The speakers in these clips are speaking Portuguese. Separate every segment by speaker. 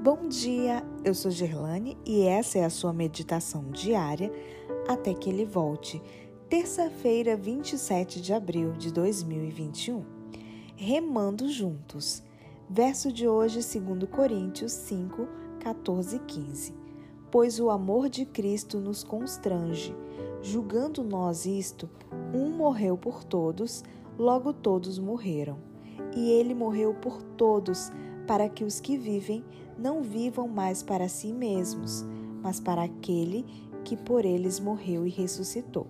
Speaker 1: Bom dia, eu sou Gerlane e essa é a sua meditação diária até que ele volte. Terça-feira, 27 de abril de 2021. Remando juntos. Verso de hoje, 2 Coríntios 5, 14 e 15. Pois o amor de Cristo nos constrange, julgando nós isto, um morreu por todos, logo todos morreram. E ele morreu por todos, para que os que vivem não vivam mais para si mesmos, mas para aquele que por eles morreu e ressuscitou.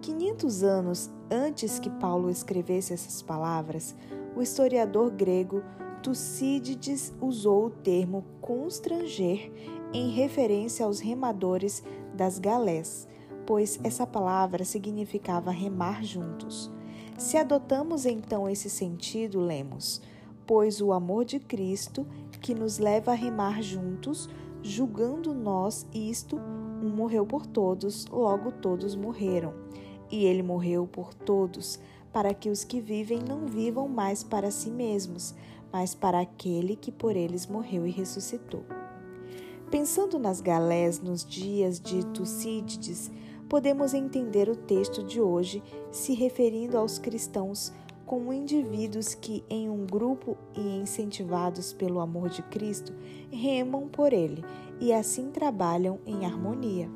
Speaker 1: 500 anos antes que Paulo escrevesse essas palavras, o historiador grego Tucídides usou o termo constranger em referência aos remadores das galés, pois essa palavra significava remar juntos. Se adotamos então esse sentido, lemos: Pois o amor de Cristo que nos leva a remar juntos, julgando nós isto, um morreu por todos, logo todos morreram. E ele morreu por todos, para que os que vivem não vivam mais para si mesmos, mas para aquele que por eles morreu e ressuscitou. Pensando nas galés nos dias de Tucídides, podemos entender o texto de hoje se referindo aos cristãos como indivíduos que, em um grupo e incentivados pelo amor de Cristo, remam por ele e assim trabalham em harmonia.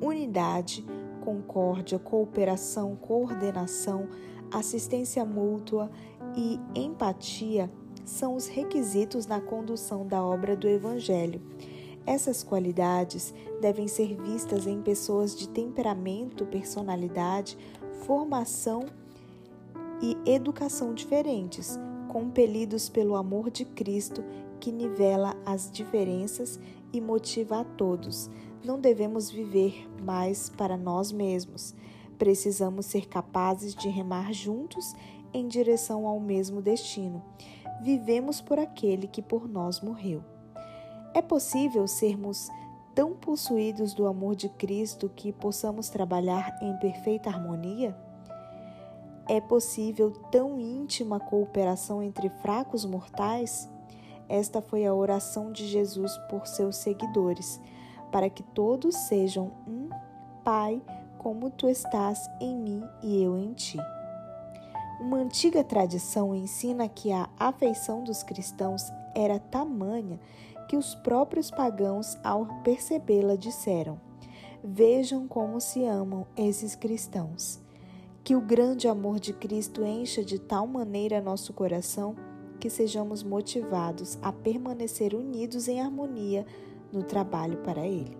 Speaker 1: Unidade, concórdia, cooperação, coordenação, assistência mútua e empatia são os requisitos na condução da obra do Evangelho. Essas qualidades devem ser vistas em pessoas de temperamento, personalidade, formação e educação diferentes, compelidos pelo amor de Cristo que nivela as diferenças e motiva a todos. Não devemos viver mais para nós mesmos. Precisamos ser capazes de remar juntos em direção ao mesmo destino. Vivemos por aquele que por nós morreu. É possível sermos tão possuídos do amor de Cristo que possamos trabalhar em perfeita harmonia? É possível tão íntima cooperação entre fracos mortais? Esta foi a oração de Jesus por seus seguidores, para que todos sejam um Pai, como tu estás em mim e eu em ti. Uma antiga tradição ensina que a afeição dos cristãos era tamanha que os próprios pagãos, ao percebê-la, disseram: Vejam como se amam esses cristãos. Que o grande amor de Cristo encha de tal maneira nosso coração que sejamos motivados a permanecer unidos em harmonia no trabalho para Ele.